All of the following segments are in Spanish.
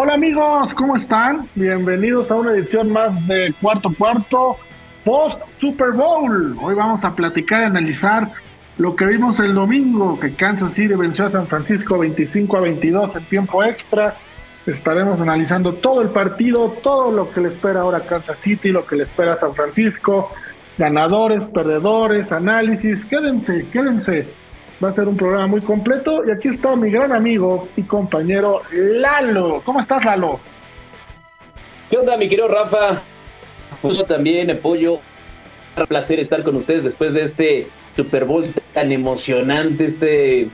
Hola amigos, ¿cómo están? Bienvenidos a una edición más de Cuarto Cuarto post Super Bowl. Hoy vamos a platicar y analizar lo que vimos el domingo, que Kansas City venció a San Francisco 25 a 22 en tiempo extra. Estaremos analizando todo el partido, todo lo que le espera ahora Kansas City, lo que le espera San Francisco, ganadores, perdedores, análisis. Quédense, quédense. Va a ser un programa muy completo. Y aquí está mi gran amigo y compañero Lalo. ¿Cómo estás, Lalo? ¿Qué onda, mi querido Rafa? Justo también, apoyo. Un placer estar con ustedes después de este Super Bowl tan emocionante, este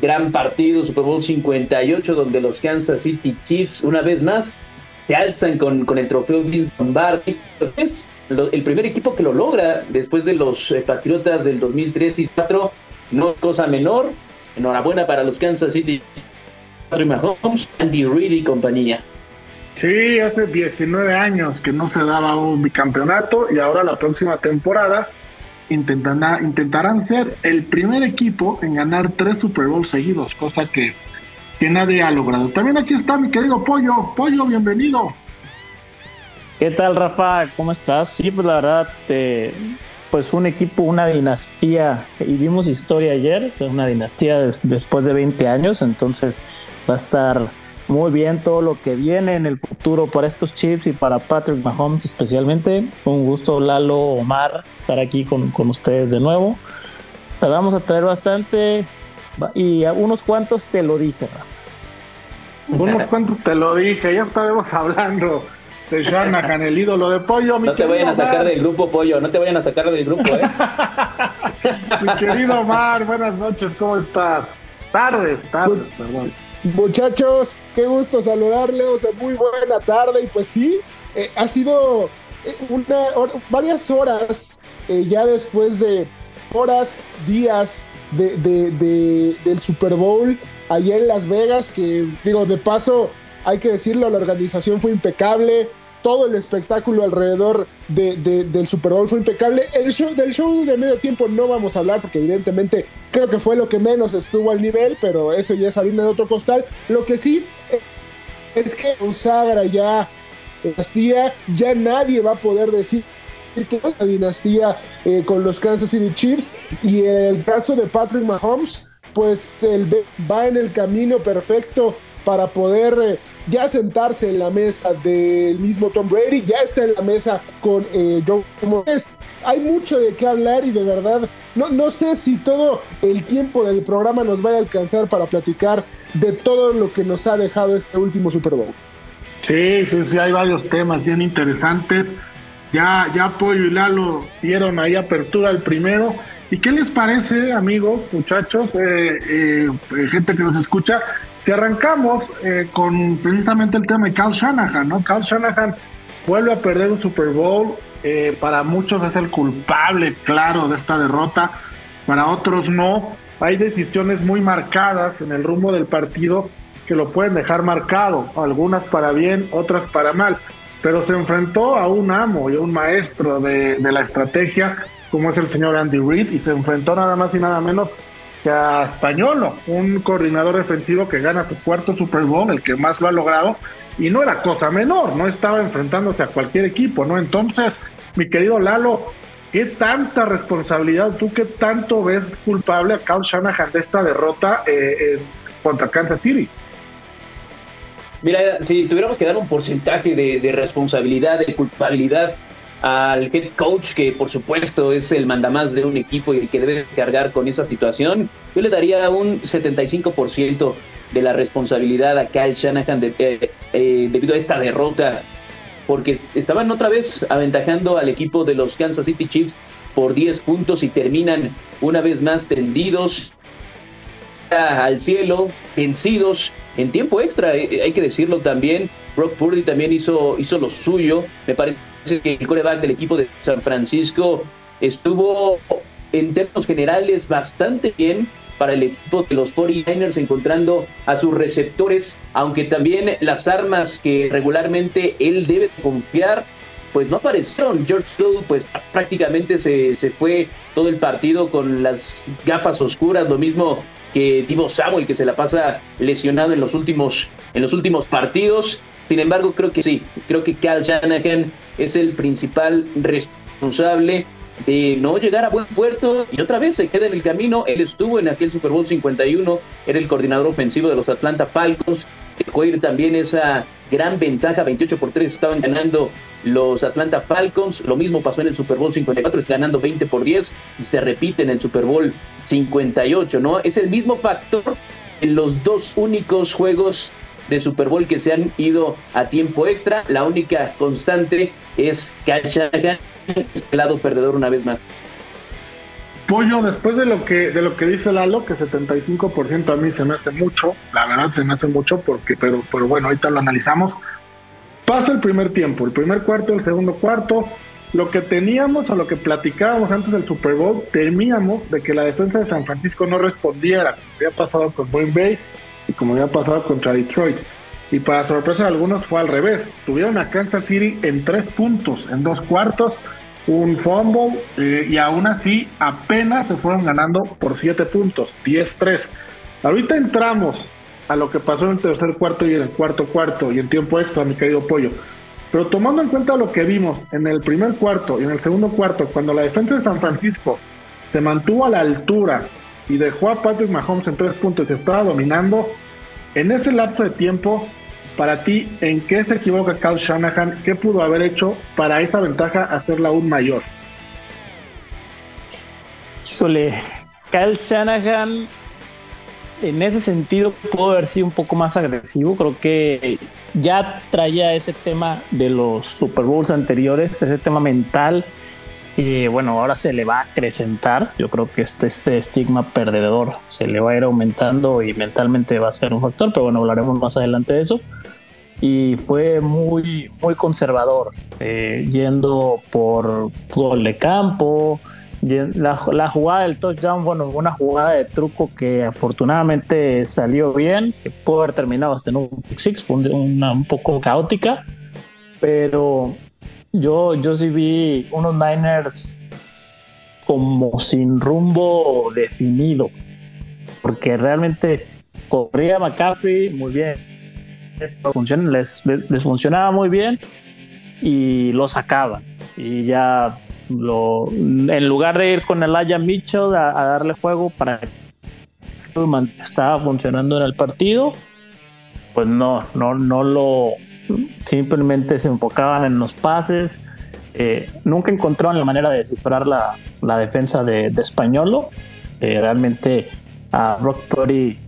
gran partido, Super Bowl 58, donde los Kansas City Chiefs, una vez más, se alzan con, con el trofeo Vince Lombardi. Es el primer equipo que lo logra después de los eh, Patriotas del 2003 y 2004. No es cosa menor. Enhorabuena para los Kansas City Mahomes, Andy Reid y compañía. Sí, hace 19 años que no se daba un bicampeonato y ahora la próxima temporada intentarán, intentarán ser el primer equipo en ganar tres Super Bowls seguidos, cosa que, que nadie ha logrado. También aquí está mi querido Pollo. Pollo, bienvenido. ¿Qué tal, Rafa? ¿Cómo estás? Sí, pues la verdad, eh, pues un equipo, una dinastía, y vimos historia ayer, una dinastía después de 20 años, entonces va a estar muy bien todo lo que viene en el futuro para estos Chiefs y para Patrick Mahomes especialmente. Un gusto, Lalo, Omar, estar aquí con, con ustedes de nuevo. Vamos a traer bastante y a unos cuantos te lo dije, Rafa. Unos cuantos te lo dije, ya estaremos hablando de Shanahan, el ídolo de pollo. no te vayan a sacar del grupo, pollo, no te vayan a sacar del grupo, ¿eh? mi querido Omar, buenas noches, ¿cómo estás? Tardes, tardes, perdón. Muchachos, qué gusto saludarles, muy buena tarde y pues sí, eh, ha sido eh, una, varias horas eh, ya después de horas, días de, de, del Super Bowl allá en Las Vegas, que digo, de paso, hay que decirlo, la organización fue impecable, todo el espectáculo alrededor de, del Super Bowl fue impecable. El show, del show de medio tiempo no vamos a hablar porque evidentemente creo que fue lo que menos estuvo al nivel, pero eso ya es harina de otro costal. Lo que sí eh, es que consagra ya dinastía, ya nadie va a poder decir la dinastía eh, con los Kansas City Chiefs y el caso de Patrick Mahomes pues él va en el camino perfecto para poder eh, ya sentarse en la mesa del mismo Tom Brady, ya está en la mesa con eh, Moores. Hay mucho de qué hablar y de verdad no, no sé si todo el tiempo del programa nos vaya a alcanzar para platicar de todo lo que nos ha dejado este último Super Bowl. Sí, sí, sí, hay varios temas bien interesantes. Ya, ya Pollo y Lalo dieron ahí apertura al primero. ¿Y qué les parece, amigos, muchachos, eh, eh, gente que nos escucha? Si arrancamos eh, con precisamente el tema de Carl Shanahan, ¿no? Carl Shanahan vuelve a perder un Super Bowl. Eh, para muchos es el culpable, claro, de esta derrota. Para otros no. Hay decisiones muy marcadas en el rumbo del partido que lo pueden dejar marcado. Algunas para bien, otras para mal. Pero se enfrentó a un amo y a un maestro de la estrategia, como es el señor Andy Reid, y se enfrentó nada más y nada menos a Españolo, un coordinador defensivo que gana su cuarto Super Bowl, el que más lo ha logrado, y no era cosa menor, no estaba enfrentándose a cualquier equipo, ¿no? Entonces, mi querido Lalo, ¿qué tanta responsabilidad, tú qué tanto ves culpable a Carl Shanahan de esta derrota eh, contra Kansas City? Mira, si tuviéramos que dar un porcentaje de responsabilidad, de culpabilidad, al head coach, que por supuesto es el mandamás de un equipo y el que debe cargar con esa situación, yo le daría un 75% de la responsabilidad a Kyle Shanahan eh, eh, debido a esta derrota, porque estaban otra vez aventajando al equipo de los Kansas City Chiefs por 10 puntos y terminan una vez más tendidos al cielo, vencidos en tiempo extra, eh, hay que decirlo también. Brock Purdy también hizo, hizo lo suyo. Me parece que el coreback del equipo de San Francisco estuvo en términos generales bastante bien para el equipo de los 49ers encontrando a sus receptores, aunque también las armas que regularmente él debe confiar pues no aparecieron. George Floyd pues prácticamente se, se, fue todo el partido con las gafas oscuras, lo mismo que Divo Samuel, que se la pasa lesionado en los últimos, en los últimos partidos. Sin embargo, creo que sí, creo que Cal Shanahan es el principal responsable de no llegar a buen puerto y otra vez se queda en el camino. Él estuvo en aquel Super Bowl 51, era el coordinador ofensivo de los Atlanta Falcons, dejó ir también esa gran ventaja, 28 por 3 estaban ganando los Atlanta Falcons, lo mismo pasó en el Super Bowl 54, es ganando 20 por 10 y se repite en el Super Bowl 58, ¿no? Es el mismo factor en los dos únicos juegos de Super Bowl que se han ido a tiempo extra, la única constante es que este lado perdedor una vez más. Pollo, después de lo que de lo que dice Lalo, que 75% a mí se me hace mucho, la verdad se me hace mucho porque pero pero bueno, ahorita lo analizamos. Pasa el primer tiempo, el primer cuarto, el segundo cuarto, lo que teníamos o lo que platicábamos antes del Super Bowl, temíamos de que la defensa de San Francisco no respondiera, había pasado con Green Bay y como había pasado contra Detroit. Y para sorpresa de algunos fue al revés. Tuvieron a Kansas City en tres puntos, en dos cuartos, un fumble eh, y aún así apenas se fueron ganando por siete puntos, 10-3. Ahorita entramos a lo que pasó en el tercer cuarto y en el cuarto cuarto y en tiempo extra, mi querido Pollo. Pero tomando en cuenta lo que vimos en el primer cuarto y en el segundo cuarto, cuando la defensa de San Francisco se mantuvo a la altura y dejó a Patrick Mahomes en tres puntos y estaba dominando, en ese lapso de tiempo para ti, ¿en qué se equivoca Kyle Shanahan? ¿Qué pudo haber hecho para esa ventaja hacerla aún mayor? Híjole, Kyle Shanahan en ese sentido pudo haber sido un poco más agresivo. Creo que ya traía ese tema de los Super Bowls anteriores, ese tema mental y bueno, ahora se le va a acrecentar. Yo creo que este, este estigma perdedor se le va a ir aumentando y mentalmente va a ser un factor, pero bueno, hablaremos más adelante de eso. Y fue muy, muy conservador, eh, yendo por gol de campo. La, la, jugada del touchdown, bueno, una jugada de truco que afortunadamente salió bien, que pudo haber terminado hasta en un six, fue una, un poco caótica, pero yo, yo sí vi unos Niners como sin rumbo definido, porque realmente corría McCaffrey muy bien, les, les funcionaba muy bien y lo sacaban. Y ya lo, en lugar de ir con el Aya Mitchell a, a darle juego para que estaba funcionando en el partido, pues no, no, no lo, simplemente se enfocaban en los pases. Eh, nunca encontraron la manera de descifrar la, la defensa de, de Españolo. Eh, realmente a Brock Purdy,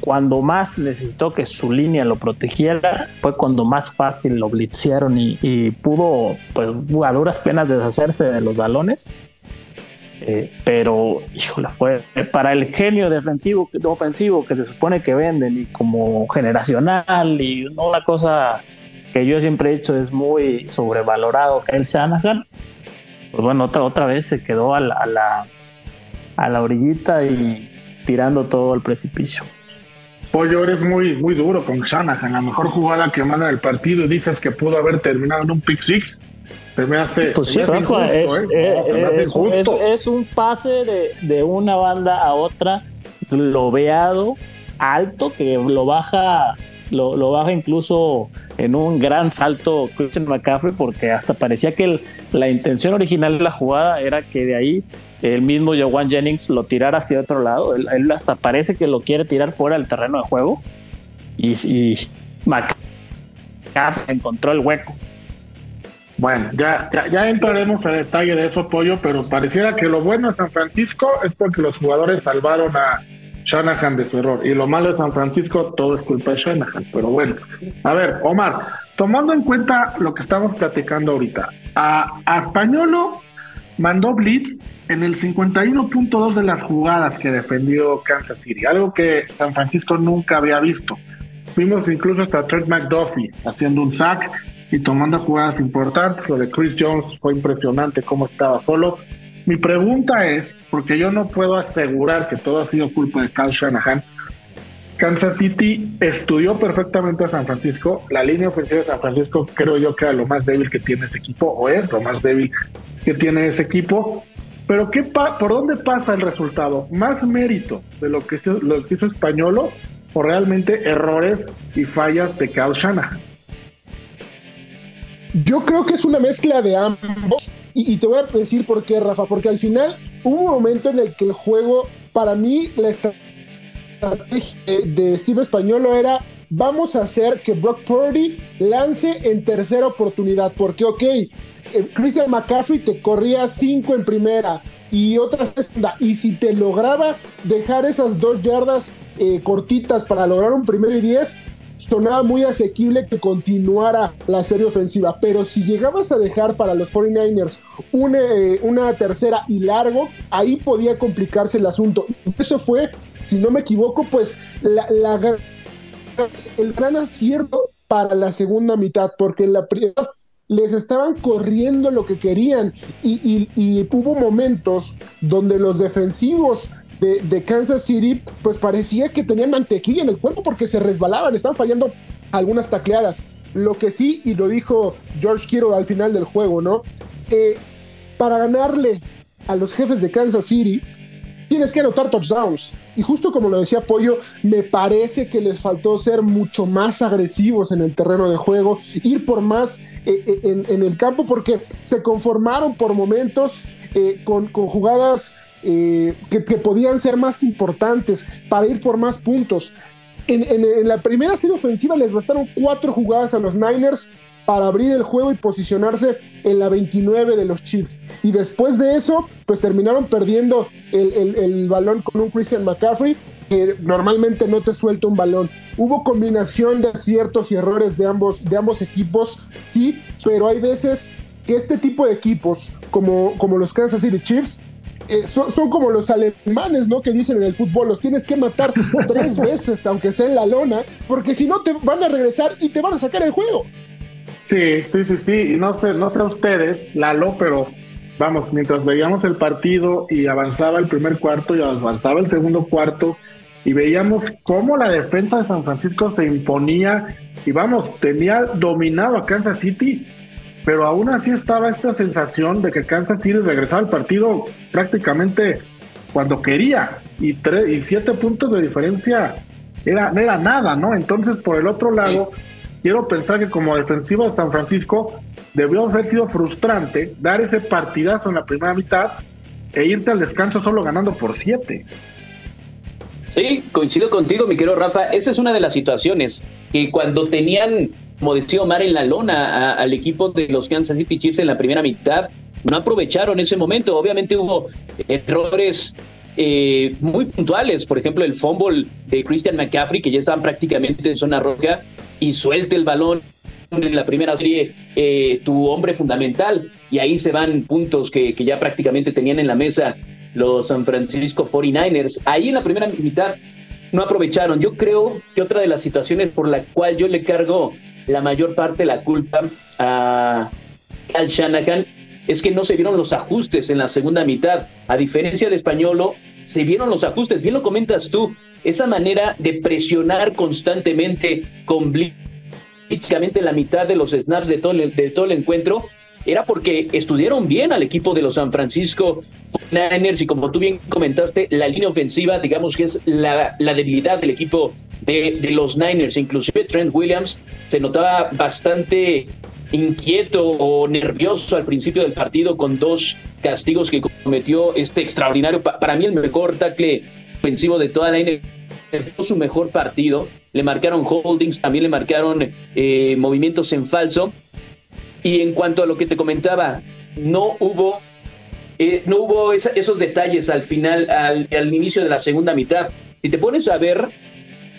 cuando más necesitó que su línea lo protegiera, fue cuando más fácil lo blitzearon y, y pudo, pues, a duras penas deshacerse de los balones. Eh, pero, híjole, fue para el genio defensivo, ofensivo que se supone que venden y como generacional y una cosa que yo siempre he dicho es muy sobrevalorado, el Shanahan, pues bueno, otra, otra vez se quedó a la, a la, a la orillita y tirando todo al precipicio. Pollo, eres muy, muy duro con Shanahan, la mejor jugada que manda el partido y dices que pudo haber terminado en un pick six. Pues sí, Rafa, es, es, un pase de, de, una banda a otra, lobeado, alto, que lo baja, lo, baja incluso en un gran salto Christian McCaffrey, porque hasta parecía que la intención original de la jugada era que de ahí el mismo Jawan Jennings lo tirara hacia otro lado. Él, hasta parece que lo quiere tirar fuera del terreno de juego. Y, y McCaffrey encontró el hueco. Bueno, ya, ya, entraremos a detalle de eso, Pollo, pero pareciera que lo bueno de San Francisco es porque los jugadores salvaron a Shanahan de su error. Y lo malo de San Francisco, todo es culpa de Shanahan. Pero bueno, a ver, Omar, tomando en cuenta lo que estamos platicando ahorita, a, a Españolo mandó Blitz en el 51.2 de las jugadas que defendió Kansas City, algo que San Francisco nunca había visto. Vimos incluso hasta Trent McDuffie haciendo un sack y tomando jugadas importantes. Lo de Chris Jones fue impresionante cómo estaba solo. Mi pregunta es, porque yo no puedo asegurar que todo ha sido culpa de Kyle Shanahan, Kansas City estudió perfectamente a San Francisco. La línea ofensiva de San Francisco creo yo que era lo más débil que tiene ese equipo, o es lo más débil que tiene ese equipo. Pero ¿qué ¿por dónde pasa el resultado? ¿Más mérito de lo que, hizo, lo que hizo Españolo o realmente errores y fallas de Kyle Shanahan? Yo creo que es una mezcla de ambos. Y, te voy a decir por qué, Rafa. Porque al final hubo un momento en el que el juego, para mí, la estrategia de Steve Españolo era vamos a hacer que Brock Purdy lance en tercera oportunidad, porque ok, eh, Christian McCaffrey te corría cinco en primera y otras y si te lograba dejar esas dos yardas eh, cortitas para lograr un primero y diez, sonaba muy asequible que continuara la serie ofensiva, pero si llegabas a dejar para los 49ers una, eh, una tercera y largo, ahí podía complicarse el asunto. Eso fue, si no me equivoco, pues la, el gran acierto para la segunda mitad, porque en la primera les estaban corriendo lo que querían y, y hubo momentos donde los defensivos de, Kansas City, pues parecía que tenían mantequilla en el cuerpo porque se resbalaban, estaban fallando algunas tacleadas. Lo que sí, y lo dijo George Kittle al final del juego, ¿no? Eh, para ganarle a los jefes de Kansas City, tienes que anotar touchdowns. Y justo como lo decía Pollo, me parece que les faltó ser mucho más agresivos en el terreno de juego, ir por más eh, eh, en, el campo, porque se conformaron por momentos con, con, jugadas eh, que, podían ser más importantes para ir por más puntos. En, la primera serie ofensiva les bastaron cuatro jugadas a los Niners para abrir el juego y posicionarse en la 29 de los Chiefs. Y después de eso, pues terminaron perdiendo el, balón con un Christian McCaffrey, que normalmente no te suelta un balón. Hubo combinación de aciertos y errores de ambos, de ambos equipos, sí, pero hay veces que este tipo de equipos, como, como los Kansas City Chiefs, eh, son, como los alemanes, ¿no? Que dicen en el fútbol, los tienes que matar tres veces, aunque sea en la lona, porque si no te van a regresar y te van a sacar el juego. Sí, sí, sí, sí. Y no sé, no sé ustedes, Lalo, pero vamos, mientras veíamos el partido y avanzaba el primer cuarto y avanzaba el segundo cuarto, y veíamos cómo la defensa de San Francisco se imponía y vamos, tenía dominado a Kansas City pero aún así estaba esta sensación de que Kansas City regresaba al partido prácticamente cuando quería y, tres, y siete puntos de diferencia era, no era nada, ¿no? Entonces, por el otro lado, quiero pensar que como defensivo de San Francisco debió haber sido frustrante dar ese partidazo en la primera mitad e irte al descanso solo ganando por siete. Sí, coincido contigo, mi querido Rafa. Esa es una de las situaciones que cuando tenían como decía Omar, en la lona al equipo de los Kansas City Chiefs en la primera mitad. No aprovecharon ese momento. Obviamente hubo errores eh, muy puntuales. Por ejemplo, el fumble de Christian McCaffrey, que ya estaban prácticamente en zona roja, y suelte el balón en la primera serie eh, tu hombre fundamental. Y ahí se van puntos que, que ya prácticamente tenían en la mesa los San Francisco 49ers. Ahí en la primera mitad no aprovecharon. Yo creo que otra de las situaciones por la cual yo le cargo la mayor parte la culpa a Cal Shanahan es que no se vieron los ajustes en la segunda mitad. A diferencia de Españolo, se vieron los ajustes. Bien lo comentas tú, esa manera de presionar constantemente con prácticamente la mitad de los snaps de todo el encuentro era porque estudiaron bien al equipo de los San Francisco Niners y como tú bien comentaste, la línea ofensiva, digamos que es la, la debilidad del equipo de, los Niners. Inclusive Trent Williams se notaba bastante inquieto o nervioso al principio del partido con dos castigos que cometió este extraordinario, para mí el mejor tackle ofensivo de toda la NFL, su mejor partido, le marcaron holdings, también le marcaron eh, movimientos en falso, y en cuanto a lo que te comentaba, no hubo, eh, no hubo esos detalles al final, al, al inicio de la segunda mitad. Si te pones a ver,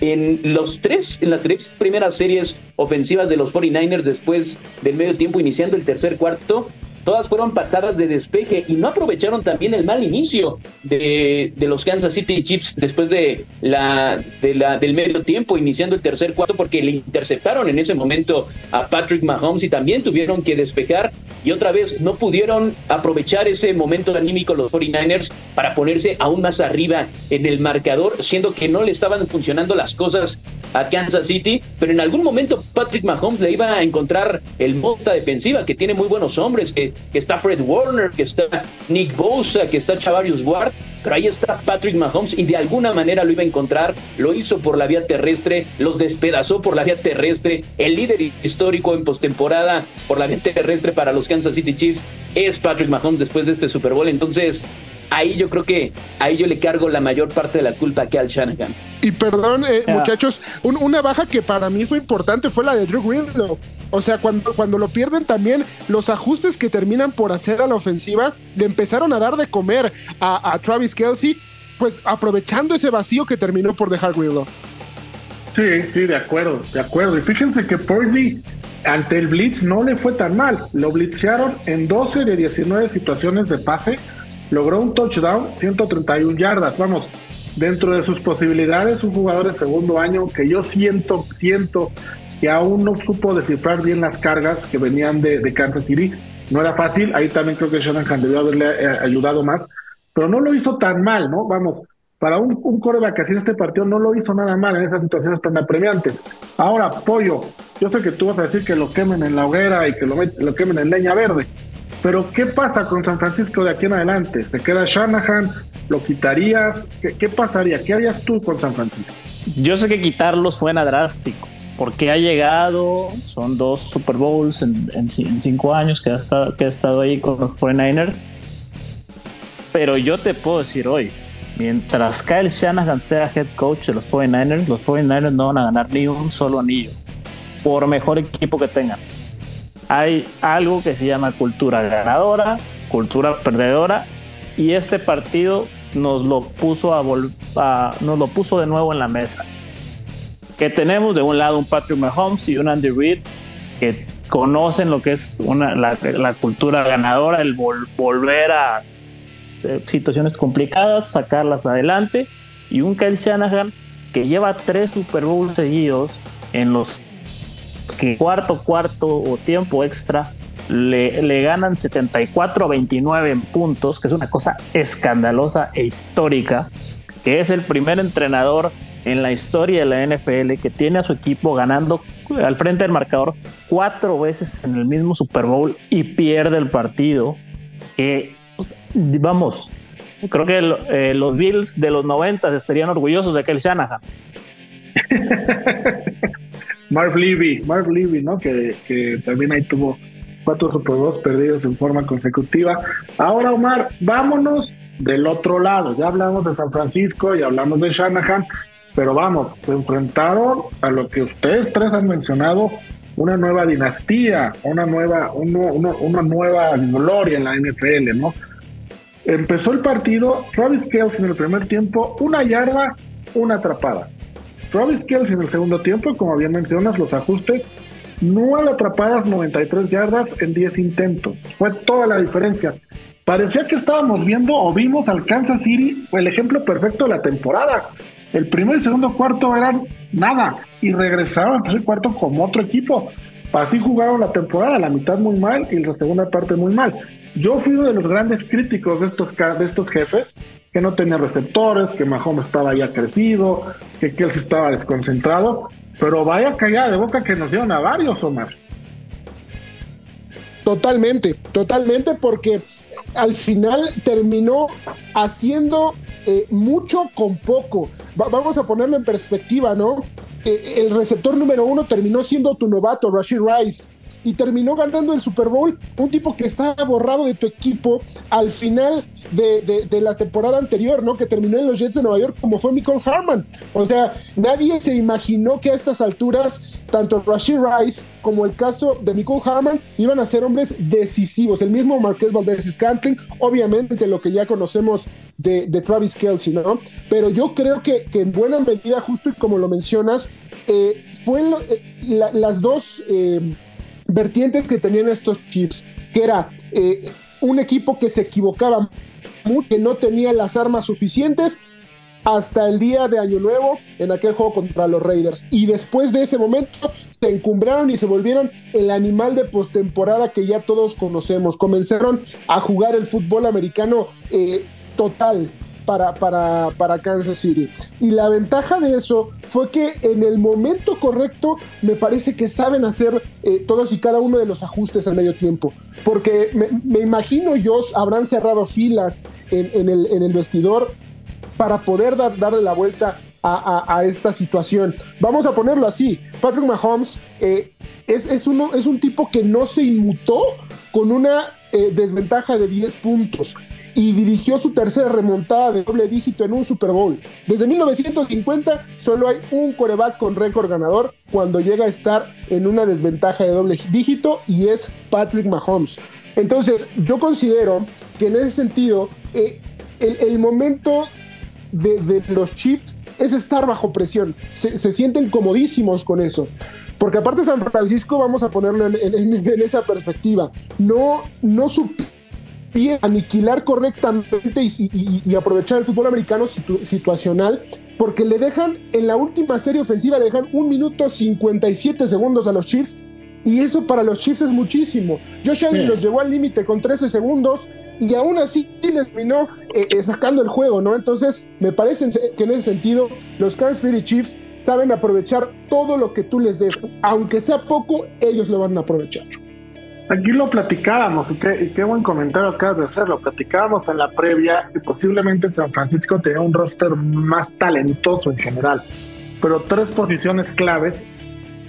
en los tres, en las tres primeras series ofensivas de los 49ers después del medio tiempo iniciando el tercer cuarto, todas fueron patadas de despeje y no aprovecharon también el mal inicio de, de los Kansas City Chiefs después de la, de la, del medio tiempo, iniciando el tercer cuarto, porque le interceptaron en ese momento a Patrick Mahomes y también tuvieron que despejar y otra vez no pudieron aprovechar ese momento anímico los 49ers para ponerse aún más arriba en el marcador, siendo que no le estaban funcionando las cosas a Kansas City, pero en algún momento Patrick Mahomes le iba a encontrar el monta defensiva, que tiene muy buenos hombres, que, que está Fred Warner, que está Nick Bosa, que está Chavarius Ward, pero ahí está Patrick Mahomes y de alguna manera lo iba a encontrar, lo hizo por la vía terrestre, los despedazó por la vía terrestre, el líder histórico en postemporada por la vía terrestre para los Kansas City Chiefs es Patrick Mahomes después de este Super Bowl, entonces ahí yo creo que ahí yo le cargo la mayor parte de la culpa a Cal Shanahan. Y perdón, eh, muchachos, una baja que para mí fue importante fue la de Drew Greenlow. O sea, cuando, cuando lo pierden también, los ajustes que terminan por hacer a la ofensiva le empezaron a dar de comer a, Travis Kelsey, pues aprovechando ese vacío que terminó por dejar Greenlow. Sí, sí, de acuerdo, de acuerdo. Y fíjense que Purdy ante el blitz no le fue tan mal. Lo blitzearon en 12 de 19 situaciones de pase logró un touchdown, 131 yardas. Vamos, dentro de sus posibilidades, un jugador de segundo año que yo siento, siento que aún no supo descifrar bien las cargas que venían de, Kansas City. No era fácil, ahí también creo que Shanahan debió haberle eh, ayudado más, pero no lo hizo tan mal, ¿no? Vamos, para un, un coreback así en este partido no lo hizo nada mal en esas situaciones tan apremiantes. Ahora, Pollo, yo sé que tú vas a decir que lo quemen en la hoguera y que lo, lo quemen en leña verde, pero ¿qué pasa con San Francisco de aquí en adelante? ¿Se queda Shanahan? ¿Lo quitarías? ¿Qué, pasaría? ¿Qué harías tú con San Francisco? Yo sé que quitarlo suena drástico, porque ha llegado, son dos Super Bowls en, cinco años que ha, estado, ahí con los 49ers. Pero yo te puedo decir hoy, mientras Kyle Shanahan sea head coach de los 49ers, los 49ers no van a ganar ni un solo anillo, por mejor equipo que tengan hay algo que se llama cultura ganadora, cultura perdedora, y este partido nos lo puso a, nos lo puso de nuevo en la mesa. Que tenemos de un lado un Patrick Mahomes y un Andy Reid que conocen lo que es una, la, cultura ganadora, el volver a eh, situaciones complicadas, sacarlas adelante, y un Kyle Shanahan que lleva tres Super Bowls seguidos en los que cuarto, cuarto o tiempo extra le, le, ganan 74 a 29 en puntos, que es una cosa escandalosa e histórica, que es el primer entrenador en la historia de la NFL que tiene a su equipo ganando al frente del marcador cuatro veces en el mismo Super Bowl y pierde el partido. Que, vamos, creo que eh, los Bills de los 90 estarían orgullosos de aquel Shanahan. Marv Levy, Marv Levy, ¿no? Que, que también ahí tuvo cuatro Super Bowls perdidos en forma consecutiva. Ahora, Omar, vámonos del otro lado. Ya hablamos de San Francisco y hablamos de Shanahan, pero vamos, se enfrentaron a lo que ustedes tres han mencionado, una nueva dinastía, una nueva, una, una nueva gloria en la NFL, ¿no? Empezó el partido, Travis Kelce en el primer tiempo, una yarda, una atrapada. Travis Kelsey en el segundo tiempo, como bien mencionas, los ajustes, nueve atrapadas, 93 yardas en 10 intentos. Fue toda la diferencia. Parecía que estábamos viendo o vimos al Kansas City el ejemplo perfecto de la temporada. El primer y segundo cuarto eran nada y regresaron al tercer cuarto como otro equipo. Así jugaron la temporada, la mitad muy mal y la segunda parte muy mal. Yo fui uno de los grandes críticos de estos, de estos jefes que no tenía receptores, que Mahomes estaba ya crecido, que Kelsey estaba desconcentrado, pero vaya callada de boca que nos dieron a varios, Omar. Totalmente, totalmente, porque al final terminó haciendo eh, mucho con poco. vamos a ponerlo en perspectiva, ¿no? Eh, el receptor número uno terminó siendo tu novato, Rashid Rice y terminó ganando el Super Bowl un tipo que estaba borrado de tu equipo al final de, la temporada anterior, ¿no? Que terminó en los Jets de Nueva York como fue Michael Harman. O sea, nadie se imaginó que a estas alturas, tanto Rashid Rice como el caso de Michael Harman iban a ser hombres decisivos. El mismo Marqués Valdez Scantling, obviamente lo que ya conocemos de, Travis Kelsey, ¿no? Pero yo creo que, en buena medida, justo y como lo mencionas, eh, fue eh, las dos... Eh, vertientes que tenían estos chips, que era eh, un equipo que se equivocaba mucho, que no tenía las armas suficientes hasta el día de Año Nuevo en aquel juego contra los Raiders. Y después de ese momento se encumbraron y se volvieron el animal de postemporada que ya todos conocemos. Comenzaron a jugar el fútbol americano eh, total. Para, para, para, Kansas City. Y la ventaja de eso fue que en el momento correcto me parece que saben hacer eh, todos y cada uno de los ajustes al medio tiempo. Porque me, imagino yo habrán cerrado filas en, el, en el vestidor para poder darle la vuelta a, esta situación. Vamos a ponerlo así. Patrick Mahomes eh, es, uno, es un tipo que no se inmutó con una eh, desventaja de 10 puntos y dirigió su tercera remontada de doble dígito en un Super Bowl. Desde 1950 solo hay un coreback con récord ganador cuando llega a estar en una desventaja de doble dígito y es Patrick Mahomes. Entonces yo considero que en ese sentido eh, el, el momento de, los chips es estar bajo presión. Se, sienten comodísimos con eso. Porque aparte San Francisco, vamos a ponerlo en, esa perspectiva, no, no supieron aniquilar correctamente y, aprovechar el fútbol americano situacional, porque le dejan en la última serie ofensiva, le dejan un minuto 57 segundos a los Chiefs y eso para los Chiefs es muchísimo. Josh Allen los llevó al límite con 13 segundos y aún así les terminó eh, eh, sacando el juego, ¿no? Entonces, me parece que en ese sentido, los Kansas City Chiefs saben aprovechar todo lo que tú les des. Aunque sea poco, ellos lo van a aprovechar. Aquí lo platicábamos, y qué, qué buen comentario acabas de hacer, lo platicábamos en la previa, y posiblemente San Francisco tenía un roster más talentoso en general, pero tres posiciones claves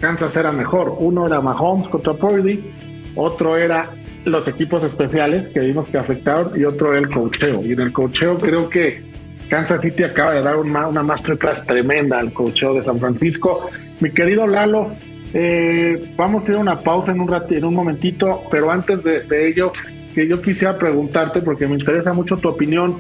Kansas era mejor. Uno era Mahomes contra Purdy, otro era los equipos especiales que vimos que afectaron y otro era el cocheo. Y en el cocheo creo que Kansas City acaba de dar una, una masterclass tremenda al cocheo de San Francisco. Mi querido Lalo, eh, vamos a ir a una pausa en un ratito, en un momentito, pero antes de, ello, que yo quisiera preguntarte, porque me interesa mucho tu opinión,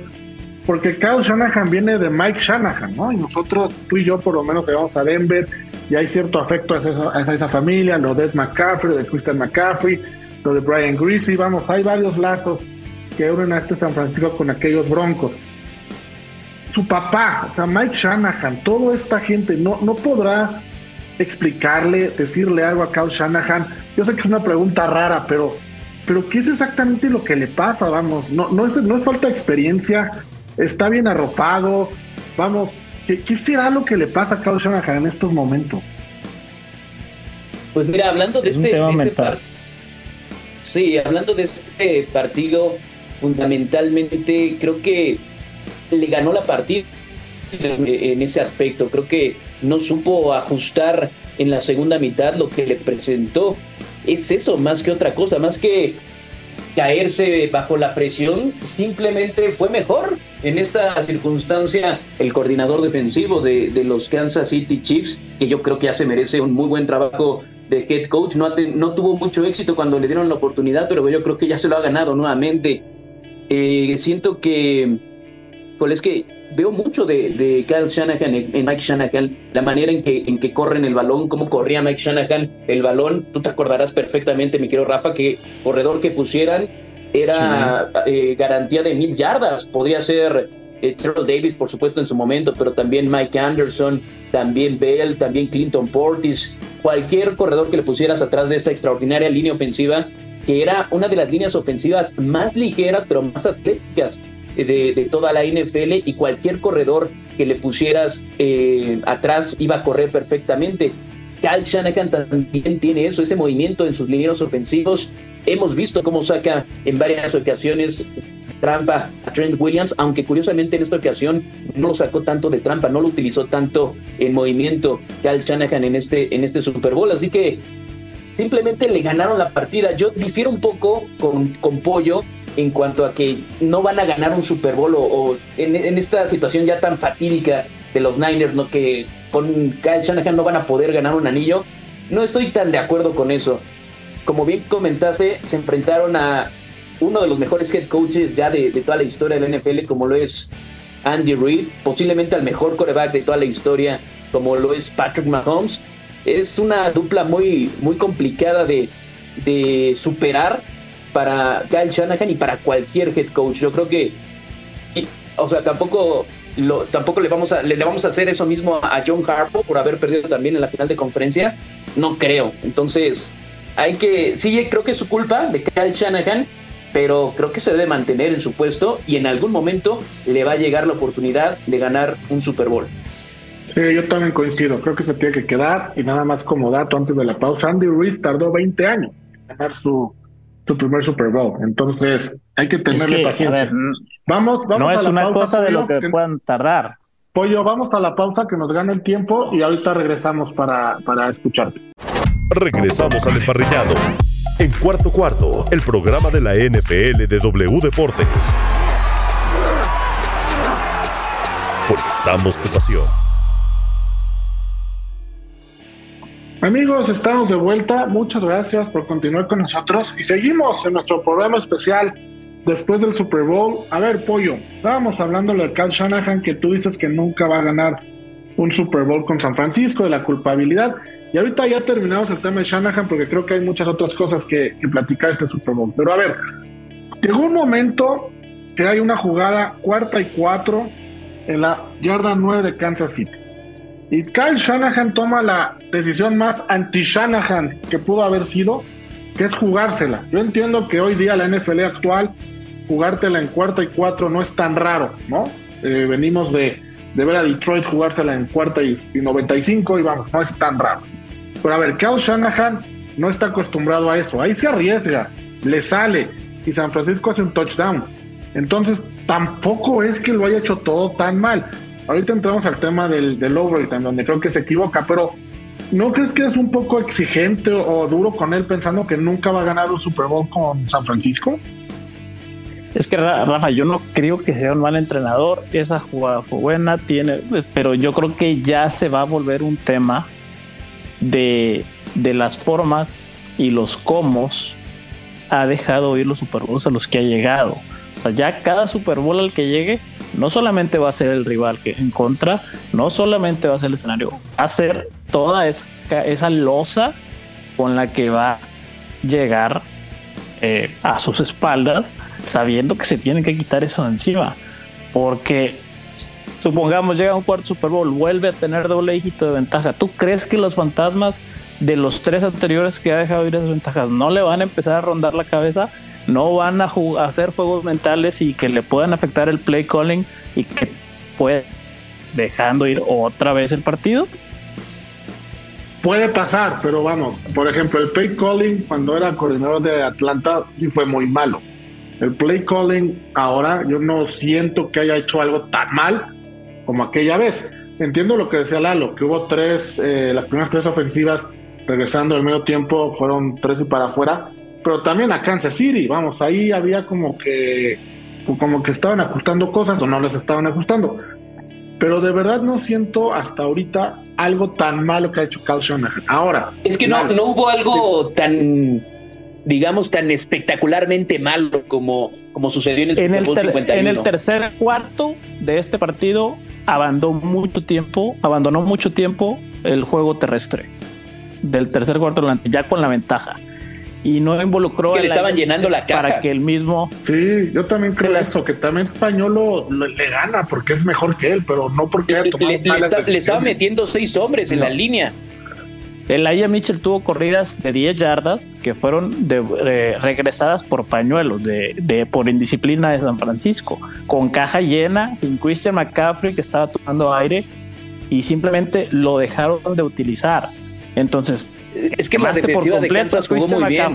porque Kyle Shanahan viene de Mike Shanahan, ¿no? Y nosotros, tú y yo por lo menos, que vamos a Denver y hay cierto afecto a esa, familia, lo de Ed McCaffrey, de Christian McCaffrey, lo de Brian Greasy, vamos, hay varios lazos que unen a este San Francisco con aquellos broncos. Su papá, o sea, Mike Shanahan, toda esta gente no, no podrá explicarle, decirle algo a Kyle Shanahan. Yo sé que es una pregunta rara, pero, pero ¿qué es exactamente lo que le pasa? Vamos, no, no, es, no es falta de experiencia, está bien arropado, vamos, ¿qué, será lo que le pasa a Kyle Shanahan en estos momentos? Pues mira, hablando de este, este sí, hablando de este partido, fundamentalmente creo que le ganó la partida en ese aspecto. Creo que no supo ajustar en la segunda mitad lo que le presentó. Es eso, más que otra cosa, más que caerse bajo la presión, simplemente fue mejor. En esta circunstancia, el coordinador defensivo de, los Kansas City Chiefs, que yo creo que ya se merece un muy buen trabajo de head coach, no, tuvo mucho éxito cuando le dieron la oportunidad, pero yo creo que ya se lo ha ganado nuevamente. Eh, siento que, pues es que veo mucho de, de Kyle Shanahan en, Mike Shanahan, la manera en que, en que corren el balón, cómo corría Mike Shanahan el balón. Tú te acordarás perfectamente, mi querido Rafa, que corredor que pusieran era eh, garantía de mil yardas. Podría ser eh, Terrell Davis, por supuesto, en su momento, pero también Mike Anderson, también Bell, también Clinton Portis, cualquier corredor que le pusieras atrás de esa extraordinaria línea ofensiva, que era una de las líneas ofensivas más ligeras, pero más atléticas de, toda la NFL y cualquier corredor que le pusieras eh, atrás iba a correr perfectamente. Kyle Shanahan también tiene eso, ese movimiento en sus linieros ofensivos. Hemos visto cómo saca en varias ocasiones trampa a Trent Williams, aunque curiosamente en esta ocasión no lo sacó tanto de trampa, no lo utilizó tanto en movimiento Kyle Shanahan en este, en este Super Bowl. Así que simplemente le ganaron la partida. Yo difiero un poco con, con Pollo en cuanto a que no van a ganar un Super Bowl o, en, esta situación ya tan fatídica de los Niners, ¿no? que con Kyle Shanahan no van a poder ganar un anillo. No estoy tan de acuerdo con eso. Como bien comentaste, se enfrentaron a uno de los mejores head coaches ya de, toda la historia del NFL, como lo es Andy Reid, posiblemente al mejor coreback de toda la historia, como lo es Patrick Mahomes. Es una dupla muy, muy complicada de, de superar para Kyle Shanahan y para cualquier head coach. Yo creo que, o sea, tampoco tampoco le vamos a le, vamos a hacer eso mismo a John Harbaugh por haber perdido también en la final de conferencia. No creo. Entonces, hay que sí creo que es su culpa de Kyle Shanahan, pero creo que se debe mantener en su puesto y en algún momento le va a llegar la oportunidad de ganar un Super Bowl. Sí, yo también coincido. Creo que se tiene que quedar. Y nada más como dato antes de la pausa, Andy Reid tardó 20 años en ganar su, su primer Super Bowl. Entonces, hay que tenerle paciencia. vamos, vamos no es una cosa de lo que, puedan tardar. Pollo, vamos a la pausa que nos gane el tiempo y ahorita regresamos para, para escucharte. Regresamos al emparrillado. En cuarto cuarto, el programa de la NFL de W Deportes. Conectamos tu pasión. Amigos, estamos de vuelta. Muchas gracias por continuar con nosotros y seguimos en nuestro programa especial después del Super Bowl. A ver, Pollo, estábamos hablando de Cal Shanahan que tú dices que nunca va a ganar un Super Bowl con San Francisco, de la culpabilidad. Y ahorita ya terminamos el tema de Shanahan porque creo que hay muchas otras cosas que, platicar este Super Bowl. Pero a ver, llegó un momento que hay una jugada cuarta y cuatro en la yarda 9 de Kansas City. Y Kyle Shanahan toma la decisión más anti-Shanahan que pudo haber sido, que es jugársela. Yo entiendo que hoy día la NFL actual, jugártela en cuarta y cuatro no es tan raro, ¿no? Eh, venimos de, ver a Detroit jugársela en cuarta y, y 95 y vamos, no es tan raro. Pero a ver, Kyle Shanahan no está acostumbrado a eso. Ahí se arriesga, le sale y San Francisco hace un touchdown. Entonces, tampoco es que lo haya hecho todo tan mal. Ahorita entramos al tema del, del overtime, donde creo que se equivoca, pero ¿no crees que es un poco exigente o duro con él pensando que nunca va a ganar un Super Bowl con San Francisco? Es que Rafa, yo no creo que sea un mal entrenador. Esa jugada fue buena, tiene, pero yo creo que ya se va a volver un tema de, de las formas y los cómo ha dejado ir los Super Bowls a los que ha llegado. O sea, ya cada Super Bowl al que llegue no solamente va a ser el rival que en contra, no solamente va a ser el escenario, va a ser toda esa, esa losa con la que va a llegar eh, a sus espaldas, sabiendo que se tiene que quitar eso de encima. Porque supongamos llega un cuarto Super Bowl, vuelve a tener doble dígito de ventaja. ¿Tú crees que los fantasmas de los tres anteriores que ha dejado ir esas ventajas no le van a empezar a rondar la cabeza? No van a, hacer juegos mentales y que le puedan afectar el play calling y que puede dejando ir otra vez el partido. Puede pasar, pero vamos, por ejemplo, el play calling cuando era coordinador de Atlanta sí fue muy malo. El play calling ahora yo no siento que haya hecho algo tan mal como aquella vez. Entiendo lo que decía Lalo, que hubo tres, eh, las primeras tres ofensivas regresando del medio tiempo fueron tres y para afuera, pero también a Kansas City, vamos, ahí había como que como que estaban ajustando cosas o no les estaban ajustando. Pero de verdad no siento hasta ahorita algo tan malo que ha hecho Kyle Shanahan. Ahora. Es que no, no hubo algo tan, digamos, tan espectacularmente malo como, como sucedió en el, en el 51. En el tercer cuarto de este partido abandonó mucho tiempo, abandonó mucho tiempo el juego terrestre. Del tercer cuarto ya con la ventaja y no involucró que le estaban llenando la caja. para que el mismo sí yo también creo eso que también español lo, le gana porque es mejor que él pero no porque haya tomado le, le, estaba metiendo seis hombres en la línea. El Aya Mitchell tuvo corridas de 10 yardas que fueron de, regresadas por pañuelos de, de, por indisciplina de San Francisco, con caja llena, sin Christian McCaffrey que estaba tomando aire y simplemente lo dejaron de utilizar. Entonces, es que la defensiva de Kansas jugó muy bien.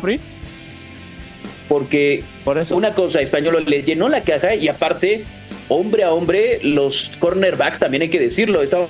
Porque Por eso. una cosa, Español le llenó la caja y aparte, hombre a hombre, los cornerbacks también hay que decirlo. Estaba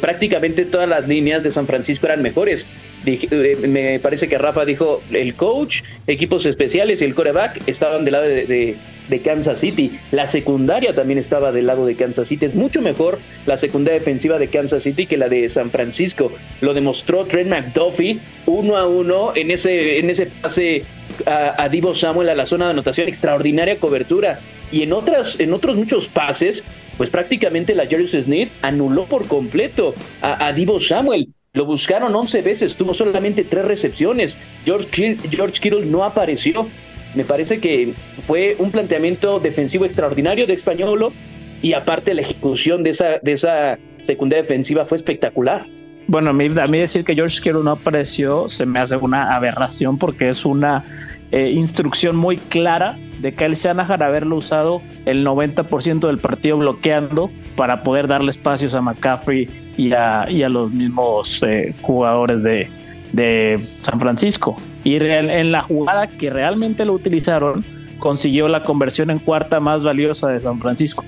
prácticamente todas las líneas de San Francisco eran mejores. Eh, me parece que Rafa dijo el coach, equipos especiales y el coreback estaban del lado de, Kansas City. La secundaria también estaba del lado de Kansas City. Es mucho mejor la secundaria defensiva de Kansas City que la de San Francisco. Lo demostró Trent McDuffie uno a uno en ese, en ese pase a, a Divo Samuel a la zona de anotación. Extraordinaria cobertura. Y en, otras, en otros muchos pases, pues prácticamente la Jerry Smith anuló por completo a, a Divo Samuel Lo buscaron 11 veces, tuvo solamente tres recepciones. George, George Kittle no apareció. Me parece que fue un planteamiento defensivo extraordinario de Españolo y aparte la ejecución de esa, de esa secundaria defensiva fue espectacular. Bueno, a mí, a mí decir que George Kittle no apareció se me hace una aberración porque es una eh, instrucción muy clara de Kyle Shanahan haberlo usado el 90% del partido bloqueando para poder darle espacios a McCaffrey y a, los mismos eh, jugadores de, de, San Francisco. Y en la jugada que realmente lo utilizaron, consiguió la conversión en cuarta más valiosa de San Francisco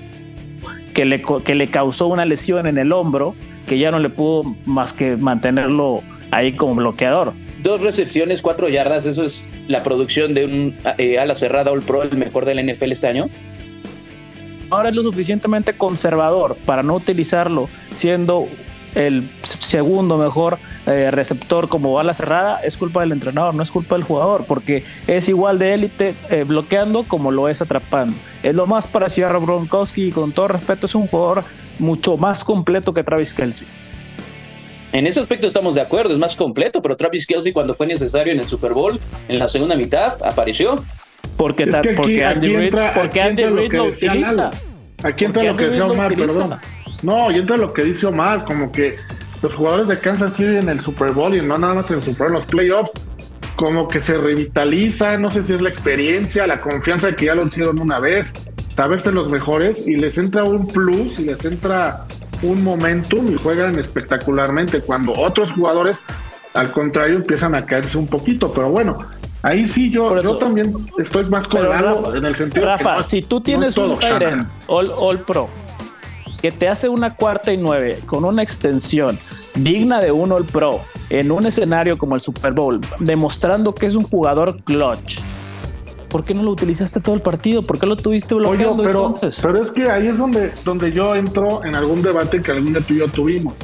que le, que le causó una lesión en el hombro que ya no le pudo más que mantenerlo ahí como bloqueador. Dos recepciones, cuatro yardas, eso es la producción de un eh, ala cerrada All Pro, el mejor del NFL este año. Ahora es lo suficientemente conservador para no utilizarlo siendo el segundo mejor eh, receptor como bala cerrada, es culpa del entrenador, no es culpa del jugador, porque es igual de élite eh, bloqueando como lo es atrapando. Es lo más parecido a Gronkowski y con todo respeto es un jugador mucho más completo que Travis Kelsey. En ese aspecto estamos de acuerdo, es más completo, pero Travis Kelsey cuando fue necesario en el Super Bowl, en la segunda mitad, apareció. Porque, porque Andy Reid lo, utiliza. Aquí entra lo que decía Omar, perdón. No, y entra lo que dice Omar, como que los jugadores de Kansas City en el Super Bowl y no nada más en el Super Bowl, los playoffs, como que se revitaliza, no sé si es la experiencia, la confianza de que ya lo hicieron una vez, saberse los mejores y les entra un plus y les entra un momentum y juegan espectacularmente cuando otros jugadores al contrario empiezan a caerse un poquito, pero bueno, Ahí sí, yo, yo también estoy más con en el sentido Rafa, si tú tienes un all, all Pro que te hace una cuarta y nueve con una extensión digna de un All Pro en un escenario como el Super Bowl, demostrando que es un jugador clutch. ¿Por qué no lo utilizaste todo el partido? ¿Por qué lo tuviste bloqueando pero, Pero es que ahí es donde, donde yo entro en algún debate que algún día tú y yo tuvimos.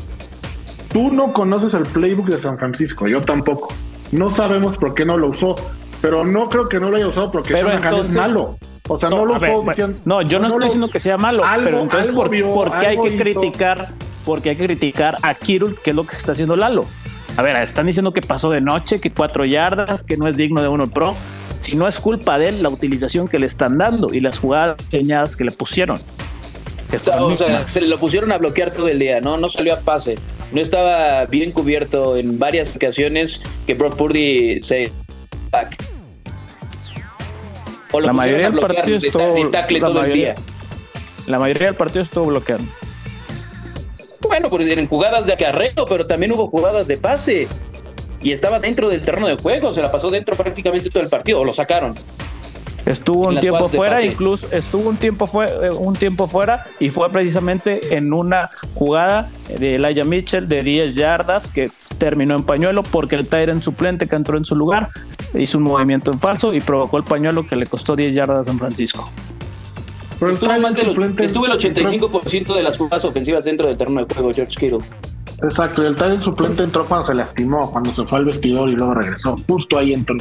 Tú no conoces el playbook de San Francisco, yo tampoco. No sabemos por qué no lo usó, pero no creo que no lo haya usado porque pero es malo. O sea, no, lo No, yo no, estoy diciendo que sea malo, pero entonces, ¿por, qué hay que criticar? Porque hay que criticar a Kirul, que es lo que se está haciendo Lalo. A ver, están diciendo que pasó de noche, que cuatro yardas, que no es digno de uno pro. Si no es culpa de él, la utilización que le están dando y las jugadas pequeñadas que le pusieron. o sea, se lo pusieron a bloquear todo el día, ¿no? No salió a pase. No estaba bien cubierto en varias ocasiones que Brock Purdy se la mayoría del partido estuvo la mayoría, la mayoría del partido estuvo bloqueando. Bueno, pues en jugadas de acarreo, pero también hubo jugadas de pase. Y estaba dentro del terreno de juego, se la pasó dentro prácticamente todo el partido, o lo sacaron. Estuvo un tiempo fuera, incluso estuvo un tiempo, fue, eh, un tiempo fuera y fue precisamente en una jugada de Elijah Mitchell de 10 yardas que terminó en pañuelo porque el Tyrant suplente que entró en su lugar hizo un movimiento en falso y provocó el pañuelo que le costó 10 yardas a San Francisco. Pero estuvo, el 85% de las jugadas ofensivas dentro del terreno de juego, George Kittle. Exacto, y el Tyrant suplente entró cuando se lastimó, cuando se fue al vestidor y luego regresó. Justo ahí entró.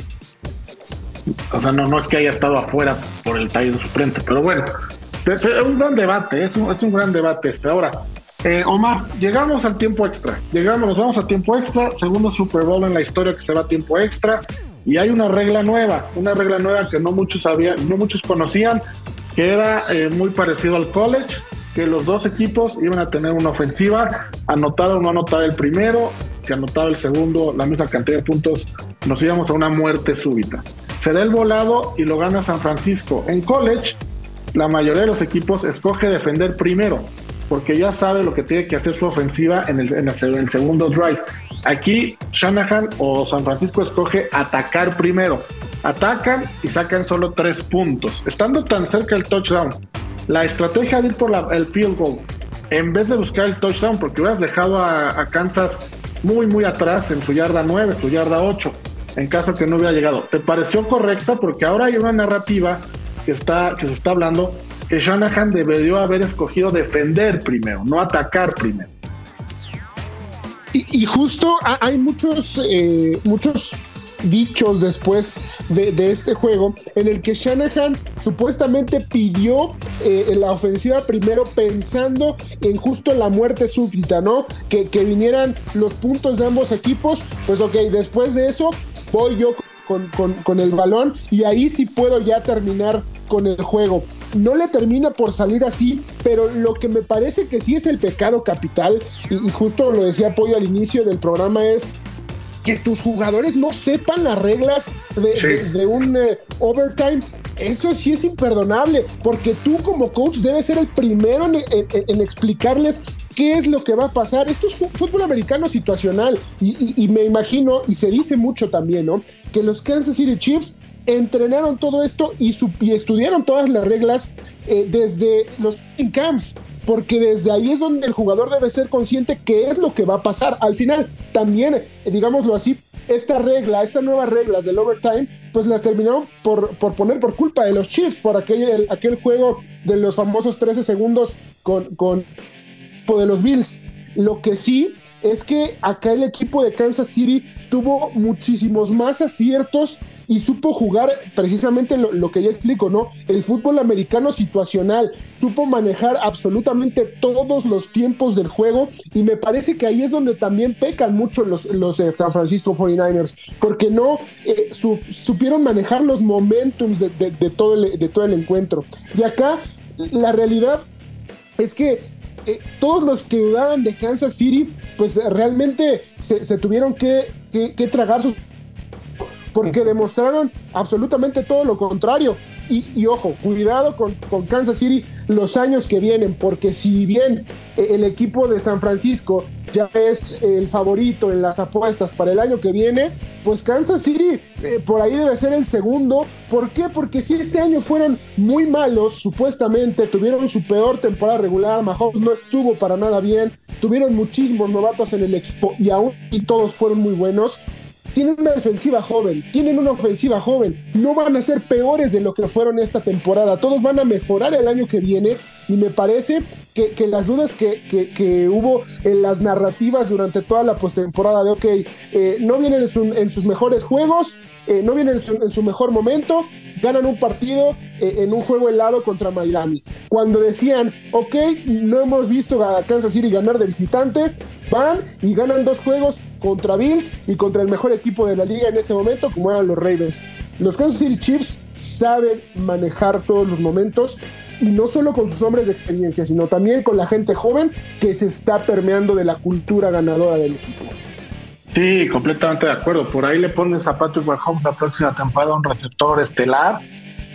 O sea, no, no es que haya estado afuera por el tallo suplente, pero bueno, es un gran debate, es un, es un gran debate este. Ahora, eh, Omar, llegamos al tiempo extra, llegamos, nos vamos a tiempo extra, segundo Super Bowl en la historia que se va a tiempo extra, y hay una regla nueva, una regla nueva que no muchos sabían, no muchos conocían, que era eh, muy parecido al college, que los dos equipos iban a tener una ofensiva, anotar o no anotar el primero, si anotaba el segundo, la misma cantidad de puntos, nos íbamos a una muerte súbita se da el volado y lo gana San Francisco. En college, la mayoría de los equipos escoge defender primero, porque ya sabe lo que tiene que hacer su ofensiva en el, el, segundo drive. Aquí Shanahan o San Francisco escoge atacar primero. Atacan y sacan solo tres puntos. Estando tan cerca del touchdown, la estrategia de ir por el field goal, en vez de buscar el touchdown, porque hubieras dejado a, a Kansas muy, muy atrás en su yarda 9, su yarda 8 en caso que no hubiera llegado. ¿Te pareció correcta? Porque ahora hay una narrativa que, está, que se está hablando que Shanahan debió haber escogido defender primero, no atacar primero. Y, justo hay muchos, eh, muchos dichos después de, este juego, en el que Shanahan supuestamente pidió eh, la ofensiva primero pensando en justo la muerte súbita, ¿no? Que, que vinieran los puntos de ambos equipos, pues ok, después de eso voy yo con, con, el balón y ahí sí puedo ya terminar con el juego. No le termina por salir así, pero lo que me parece que sí es el pecado capital, y, justo lo decía Pollo al inicio del programa, es que tus jugadores no sepan las reglas de, un eh, overtime. Eso sí es imperdonable, porque tú como coach debes ser el primero en, explicarles qué es lo que va a pasar. Esto es fútbol americano situacional y, me imagino, y se dice mucho también, ¿no? Que los Kansas City Chiefs entrenaron todo esto y, estudiaron todas las reglas eh, desde los camps porque desde ahí es donde el jugador debe ser consciente qué es lo que va a pasar. Al final, también, digámoslo así, esta regla, estas nuevas reglas del overtime, pues las terminaron por, poner por culpa de los Chiefs, por aquel, juego de los famosos 13 segundos con de los Bills. Lo que sí es que acá el equipo de Kansas City tuvo muchísimos más aciertos y supo jugar precisamente lo, que ya explico, ¿no? El fútbol americano situacional, supo manejar absolutamente todos los tiempos del juego y me parece que ahí es donde también pecan mucho los, los eh, San Francisco 49ers, porque no eh, supieron manejar los momentums de, todo el, de todo el encuentro. Y acá la realidad es que eh, todos los que dudaban de Kansas City, pues realmente se, tuvieron que, que, tragar sus... porque demostraron absolutamente todo lo contrario. Y, ojo, cuidado con, con, Kansas City los años que vienen, porque si bien eh, el equipo de San Francisco ya es el favorito en las apuestas para el año que viene, pues Kansas City eh, por ahí debe ser el segundo. ¿Por qué? Porque si este año fueron muy malos, supuestamente, tuvieron su peor temporada regular, Mahomes no estuvo para nada bien, tuvieron muchísimos novatos en el equipo y aún y todos fueron muy buenos, tienen una defensiva joven, tienen una ofensiva joven, no van a ser peores de lo que fueron esta temporada, todos van a mejorar el año que viene y me parece que, las dudas que, que, hubo en las narrativas durante toda la postemporada de, ok, eh, no vienen en, sus mejores juegos, eh, no vienen en su, mejor momento, ganan un partido eh, en un juego helado contra Miami. Cuando decían, ok, no hemos visto a Kansas City ganar de visitante, van y ganan dos juegos contra Bills y contra el mejor equipo de la liga en ese momento, como eran los Ravens. Los Kansas City Chiefs saben manejar todos los momentos y no solo con sus hombres de experiencia, sino también con la gente joven que se está permeando de la cultura ganadora del equipo. Sí, completamente de acuerdo. Por ahí le pones a Patrick Mahomes la próxima temporada un receptor estelar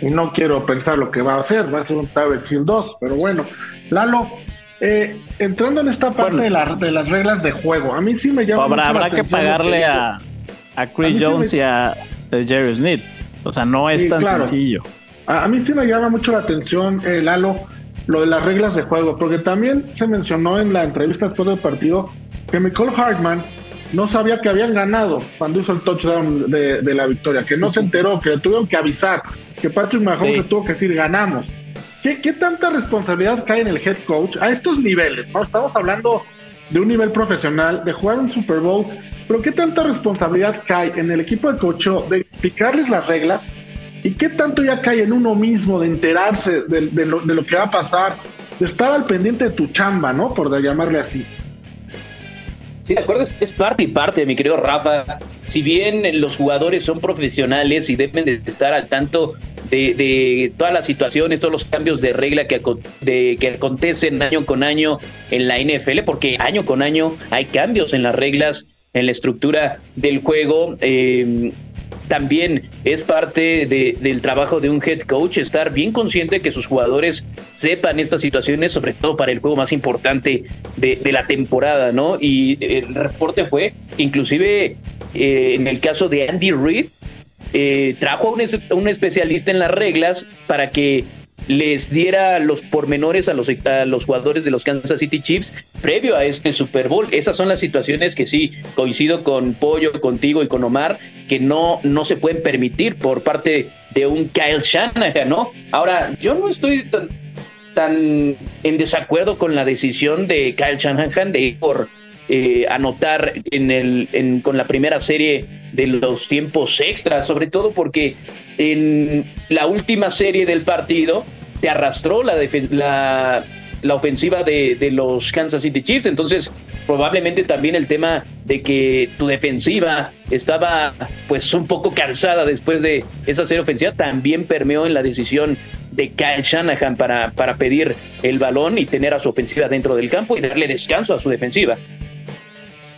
y no quiero pensar lo que va a hacer, va a ser un Tyreek Hill 2, pero bueno, Lalo, eh, entrando en esta parte de, de, las reglas de juego, a mí sí me llama habrá, mucho habrá que pagarle a, a Chris Jones y a Jerry Smith. O sea, no es tan sencillo. A, mí sí me llama mucho la atención, eh, Lalo, lo de las reglas de juego, porque también se mencionó en la entrevista después del partido que Michael Hartman no sabía que habían ganado cuando hizo el touchdown de, la victoria, que no se enteró, que le tuvieron que avisar, que Patrick Mahomes le tuvo que decir ganamos. ¿Qué, ¿Qué, tanta responsabilidad cae en el head coach a estos niveles? ¿no? Estamos hablando de un nivel profesional, de jugar un Super Bowl, pero ¿qué tanta responsabilidad cae en el equipo de coach de explicarles las reglas? ¿Y qué tanto ya cae en uno mismo de enterarse de, lo, de lo que va a pasar, de estar al pendiente de tu chamba, ¿no? Por llamarle así. Sí, de acuerdo, es, parte y parte, mi querido Rafa. Si bien los jugadores son profesionales y deben de estar al tanto de, todas las situaciones, todos los cambios de regla que, de, que acontecen año con año en la NFL, porque año con año hay cambios en las reglas, en la estructura del juego. Eh, también es parte del trabajo de un head coach estar bien consciente de que sus jugadores sepan estas situaciones, sobre todo para el juego más importante de, la temporada, ¿no? Y el reporte fue, inclusive eh, en el caso de Andy Reid, eh, trajo a un, especialista en las reglas para que les diera los pormenores a los, a los jugadores de los Kansas City Chiefs previo a este Super Bowl. Esas son las situaciones que sí, coincido con Pollo, contigo y con Omar, que no, no se pueden permitir por parte de un Kyle Shanahan, ¿no? Ahora, yo no estoy tan, tan en desacuerdo con la decisión de Kyle Shanahan de ir por eh, anotar en el, con la primera serie de los tiempos extras, sobre todo porque en la última serie del partido te arrastró la, la, la ofensiva de, de los Kansas City Chiefs, entonces probablemente también el tema de que tu defensiva estaba pues un poco cansada después de esa serie ofensiva también permeó en la decisión de Kyle Shanahan para, para pedir el balón y tener a su ofensiva dentro del campo y darle descanso a su defensiva.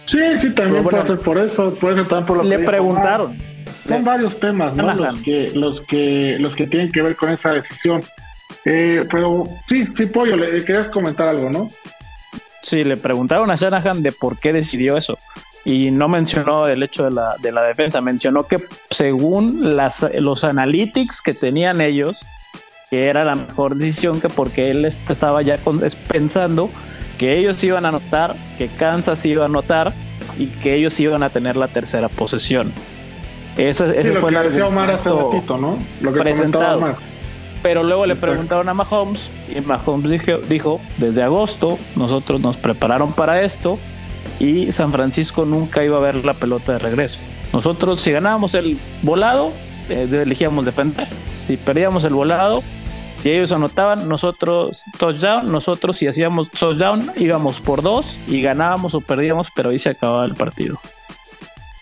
Sí, sí, también puede ser por eso, puede ser también por lo Le preguntaron. son varios temas, ¿no? Los que, los que, los que tienen que ver con esa decisión. Eh, pero sí, sí, Pollo, le querías comentar algo, ¿no? Sí, le preguntaron a Shanahan de por qué decidió eso. Y no mencionó el hecho de la, de la defensa, mencionó que según las, los analytics que tenían ellos, que era la mejor decisión que porque él estaba ya pensando que ellos iban a anotar, que Kansas iba a anotar y que ellos iban a tener la tercera posesión. Esa, sí, lo fue que decía Omar hace ratito, ¿no? Lo que presentado. Omar. Pero luego le preguntaron a Mahomes y Mahomes dijo, dijo, desde agosto nosotros nos prepararon para esto y San Francisco nunca iba a ver la pelota de regreso. Nosotros si ganábamos el volado, eh, elegíamos defender. Si perdíamos el volado, si ellos anotaban, nosotros touchdown, nosotros si hacíamos touchdown íbamos por dos y ganábamos o perdíamos, pero ahí se acababa el partido.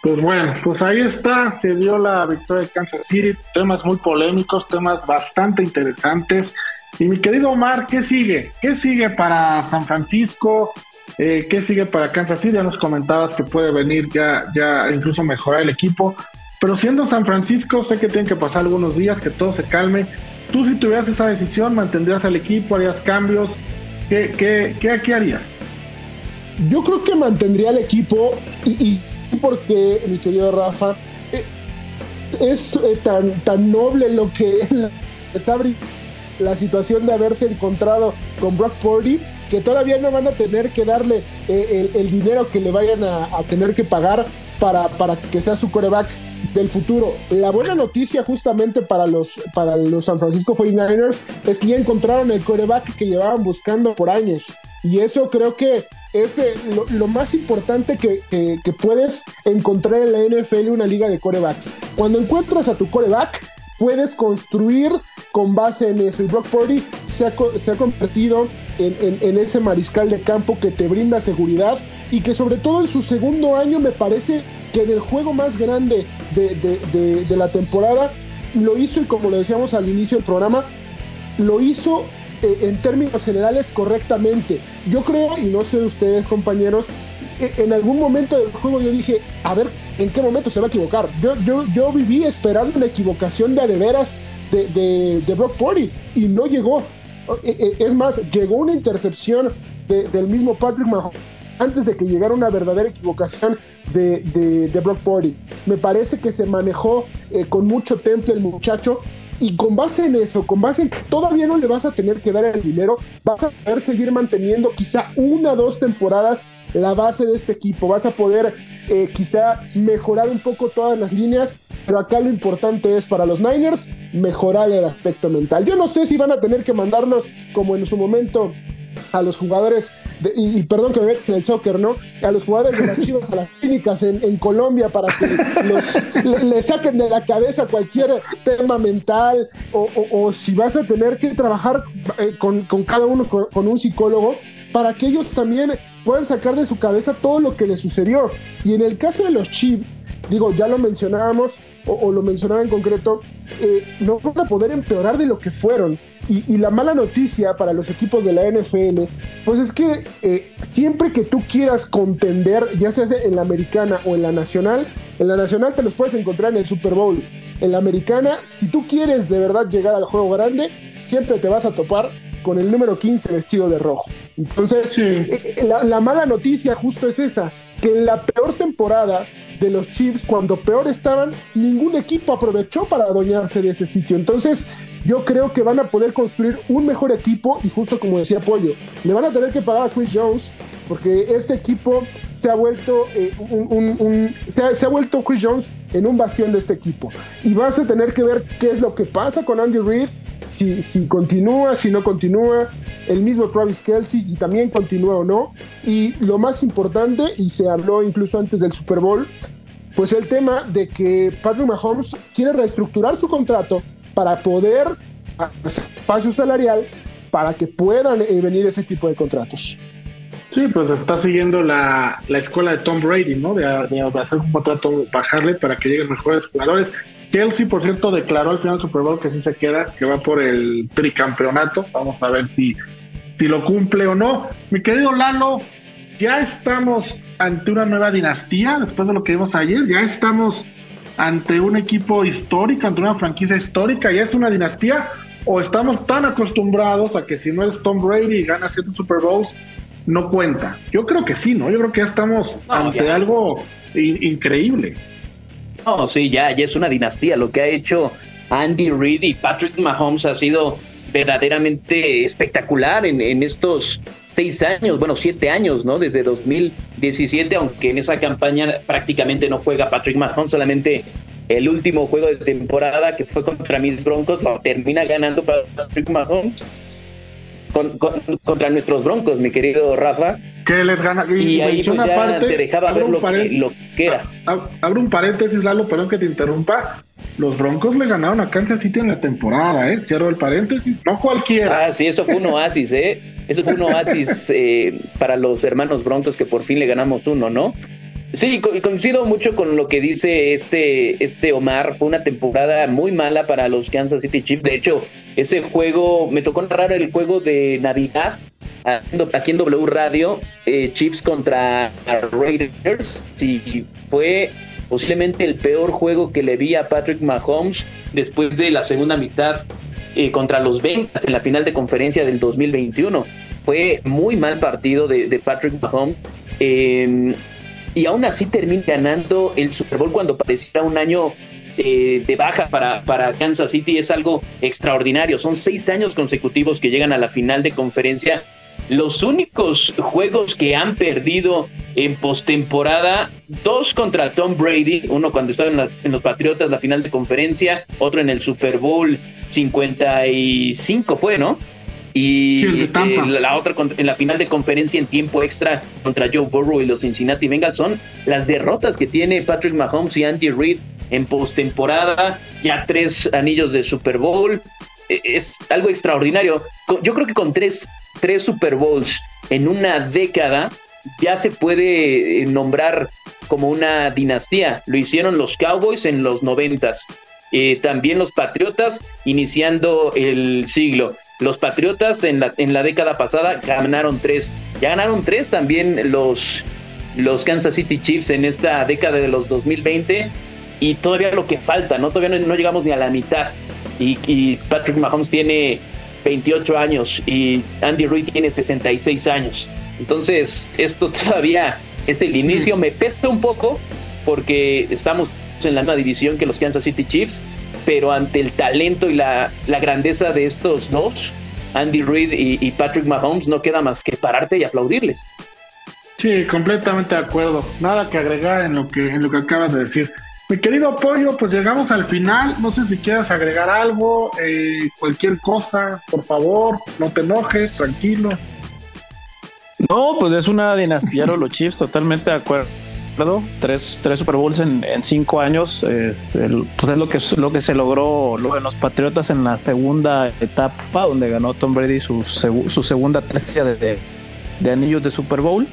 Pues bueno, pues ahí está, se dio la victoria de Kansas City, temas muy polémicos, temas bastante interesantes. Y mi querido Omar, ¿qué sigue? ¿Qué sigue para San Francisco? Eh, ¿Qué sigue para Kansas City? Ya nos comentabas que puede venir ya, ya incluso mejorar el equipo. Pero siendo San Francisco, sé que tienen que pasar algunos días, que todo se calme. Tú si tuvieras esa decisión, mantendrías al equipo, harías cambios. ¿Qué, qué, qué, harías? Yo creo que mantendría al equipo y, porque, mi querido Rafa, eh, es eh, tan, tan noble lo que es abrir la situación de haberse encontrado con Brock Purdy que todavía no van a tener que darle eh, el, dinero que le vayan a, a tener que pagar para, para que sea su coreback del futuro. La buena noticia justamente para los, para los San Francisco 49ers es que ya encontraron el coreback que llevaban buscando por años. Y eso creo que es eh, lo, más importante que, que, puedes encontrar en la NFL una liga de corebacks. Cuando encuentras a tu coreback, puedes construir con base en eso. Y Brock Purdy se ha, convertido en, ese mariscal de campo que te brinda seguridad y que sobre todo en su segundo año me parece que en el juego más grande de, la temporada lo hizo y como lo decíamos al inicio del programa, lo hizo eh, en términos generales correctamente. Yo creo, y no sé ustedes compañeros, en algún momento del juego yo dije, a ver, ¿en qué momento se va a equivocar? Yo, yo, viví esperando la equivocación de adeveras de, de, de Brock Purdy y no llegó. Eh, es más, llegó una intercepción del mismo Patrick Mahomes antes de que llegara una verdadera equivocación de, de, Brock Purdy. Me parece que se manejó eh, con mucho temple el muchacho y con base en eso, con base en que todavía no le vas a tener que dar el dinero, vas a poder seguir manteniendo quizá una o dos temporadas la base de este equipo, vas a poder eh, quizá mejorar un poco todas las líneas, pero acá lo importante es para los Niners mejorar el aspecto mental. Yo no sé si van a tener que mandarlos como en su momento a los jugadores, y, perdón que me en el soccer, ¿no? A los jugadores de las chivas, a las clínicas en, Colombia para que los, le, saquen de la cabeza cualquier tema mental o, si vas a tener que trabajar eh, con, cada uno, con, un psicólogo, para que ellos también puedan sacar de su cabeza todo lo que les sucedió. Y en el caso de los Chiefs, digo, ya lo mencionábamos, o, lo mencionaba en concreto, eh, no van a poder empeorar de lo que fueron. Y, la mala noticia para los equipos de la NFL, pues es que eh, siempre que tú quieras contender, ya sea en la americana o en la nacional, en la nacional te los puedes encontrar en el Super Bowl. En la americana, si tú quieres de verdad llegar al juego grande, siempre te vas a topar con el número 15 vestido de rojo. Entonces, eh, la, la mala noticia justo es esa, que en la peor temporada de los Chiefs, cuando peor estaban, ningún equipo aprovechó para adueñarse de ese sitio. Entonces, yo creo que van a poder construir un mejor equipo y justo como decía Pollo, le van a tener que pagar a Chris Jones porque este equipo se ha vuelto eh, un, se, ha, vuelto Chris Jones en un bastión de este equipo y vas a tener que ver qué es lo que pasa con Andy Reid si, si continúa, si no continúa, el mismo Travis Kelsey, si también continúa o no. Y lo más importante, y se habló incluso antes del Super Bowl, pues el tema de que Patrick Mahomes quiere reestructurar su contrato para poder espacio salarial para que puedan eh, venir ese tipo de contratos. Sí, pues está siguiendo la, escuela de Tom Brady, ¿no? De, hacer un contrato, bajarle para que lleguen mejores jugadores. Kelsey, por cierto, declaró al final del Super Bowl que sí se queda, que va por el tricampeonato. Vamos a ver si, si lo cumple o no. Mi querido Lalo, ya estamos ante una nueva dinastía, después de lo que vimos ayer, ya estamos ante un equipo histórico, ante una franquicia histórica, ya es una dinastía, o estamos tan acostumbrados a que si no es Tom Brady y gana siete Super Bowls, no cuenta. Yo creo que sí, ¿no? Yo creo que ya estamos ante algo increíble. No, sí, ya, ya es una dinastía. Lo que ha hecho Andy Reid y Patrick Mahomes ha sido verdaderamente espectacular en, estos seis años, bueno, siete años, ¿no? Desde 2017, aunque en esa campaña prácticamente no juega Patrick Mahomes, solamente el último juego de temporada que fue contra mis Broncos lo termina ganando Patrick Mahomes contra nuestros Broncos, mi querido Rafa. Que les gana. Y, ahí pues ya te dejaba ver lo que, lo que, era. Abro un paréntesis, Lalo, perdón que te interrumpa. Los Broncos le ganaron a Kansas City en la temporada, ¿eh? Cierro el paréntesis. No cualquiera. Ah, sí, eso fue un oasis, ¿eh? Eso fue un oasis eh, para los hermanos Broncos que por fin le ganamos uno, ¿no? Sí, coincido mucho con lo que dice este, este Omar. Fue una temporada muy mala para los Kansas City Chiefs. De hecho, ese juego, me tocó narrar el juego de Navidad aquí en W Radio, eh, Chiefs contra Raiders. Y fue posiblemente el peor juego que le vi a Patrick Mahomes después de la segunda mitad eh, contra los Bengals en la final de conferencia del 2021. Fue muy mal partido de, de Patrick Mahomes. Eh, y aún así termina ganando el Super Bowl cuando parecía un año eh, de baja para, para Kansas City es algo extraordinario. Son seis años consecutivos que llegan a la final de conferencia. Los únicos juegos que han perdido en postemporada, dos contra Tom Brady, uno cuando estaba en, en, los Patriotas, la final de conferencia, otro en el Super Bowl 55 fue, ¿no? Y eh, la otra en la final de conferencia en tiempo extra contra Joe Burrow y los Cincinnati Bengals son las derrotas que tiene Patrick Mahomes y Andy Reid en postemporada, ya tres anillos de Super Bowl. E, es algo extraordinario. Yo creo que con tres, tres Super Bowls en una década ya se puede eh, nombrar como una dinastía. Lo hicieron los Cowboys en los noventas. Eh, también los Patriotas iniciando el siglo. Los Patriotas en la, en la década pasada ganaron tres. Ya ganaron tres también los, los Kansas City Chiefs en esta década de los 2020. Y todavía lo que falta, ¿no? Todavía no, llegamos ni a la mitad. Y, Patrick Mahomes tiene 28 años y Andy Reid tiene 66 años. Entonces, esto todavía es el inicio. Me pesta un poco porque estamos en la misma división que los Kansas City Chiefs pero ante el talento y la, grandeza de estos dos, Andy Reid y, Patrick Mahomes, no queda más que pararte y aplaudirles. Sí, completamente de acuerdo. Nada que agregar en lo que, en lo que acabas de decir. Mi querido Pollo, pues llegamos al final. No sé si quieras agregar algo, eh, cualquier cosa, por favor, no te enojes, tranquilo. No, pues es una dinastía los Chiefs, totalmente de acuerdo tres, tres Super Bowls en, cinco años. Es, pues es lo que, lo que se logró lo de los Patriotas en la segunda etapa, donde ganó Tom Brady su, su segunda tercia de, de, anillos de Super Bowl.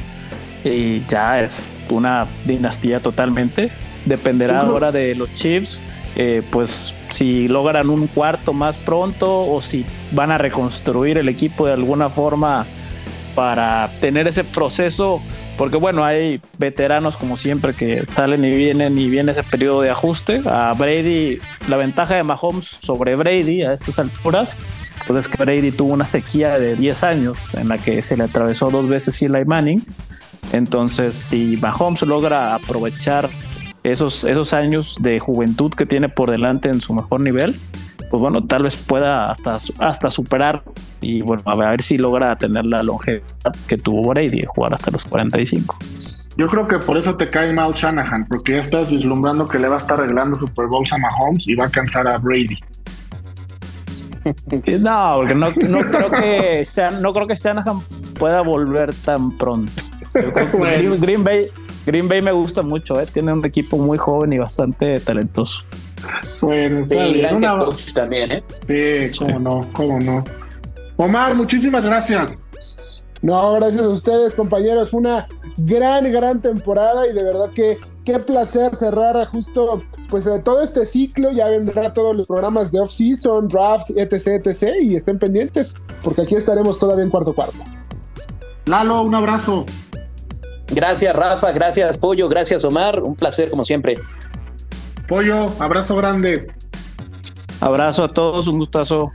Y ya es una dinastía totalmente. Dependerá ahora de los Chiefs, eh, pues si logran un cuarto más pronto o si van a reconstruir el equipo de alguna forma para tener ese proceso porque bueno, hay veteranos como siempre que salen y vienen y viene ese periodo de ajuste. A Brady, la ventaja de Mahomes sobre Brady a estas alturas, pues es que Brady tuvo una sequía de 10 años en la que se le atravesó dos veces Eli Manning. Entonces, si Mahomes logra aprovechar esos, esos años de juventud que tiene por delante en su mejor nivel, pues bueno, tal vez pueda hasta, hasta superar y bueno, a ver si logra tener la longevidad que tuvo Brady de jugar hasta los 45. Yo creo que por eso te cae mal Shanahan, porque ya estás vislumbrando que le va a estar arreglando Super Bowls a Mahomes y va a cansar a Brady. No, porque no, creo que no creo que Shanahan pueda volver tan pronto. Green, Bay Green Bay me gusta mucho, ¿eh? tiene un equipo muy joven y bastante talentoso. Bueno, sí, gran una... coach también, ¿eh? Sí, cómo no, cómo no. Omar, muchísimas gracias. No, gracias a ustedes, compañeros. Fue una gran, gran temporada y de verdad que qué placer cerrar justo pues todo este ciclo. Ya vendrá todos los programas de off-season, draft, etc, etc. Y estén pendientes porque aquí estaremos todavía en cuarto cuarto. Lalo, un abrazo. Gracias, Rafa. Gracias, Pollo. Gracias, Omar. Un placer, como siempre. Pollo, abrazo grande. Abrazo a todos, un gustazo.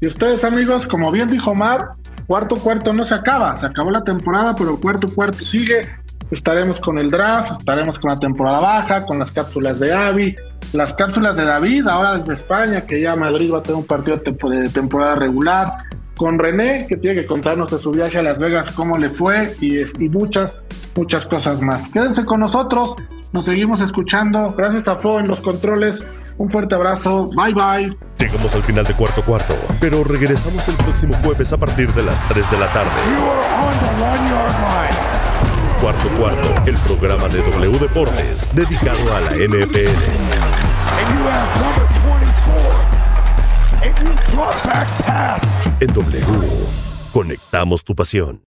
Y ustedes, amigos, como bien dijo Omar, cuarto cuarto no se acaba. Se acabó la temporada, pero cuarto cuarto sigue. Estaremos con el draft, estaremos con la temporada baja, con las cápsulas de Avi, las cápsulas de David, ahora desde España, que ya Madrid va a tener un partido de temporada regular con René, que tiene que contarnos de su viaje a Las Vegas, cómo le fue y, muchas, muchas cosas más. Quédense con nosotros, nos seguimos escuchando. Gracias a Fo en los controles. Un fuerte abrazo. Bye bye. Llegamos al final de cuarto cuarto, pero regresamos el próximo jueves a partir de las 3 de la tarde. Cuarto cuarto, el programa de W Deportes dedicado a la NFL. En W, conectamos tu pasión.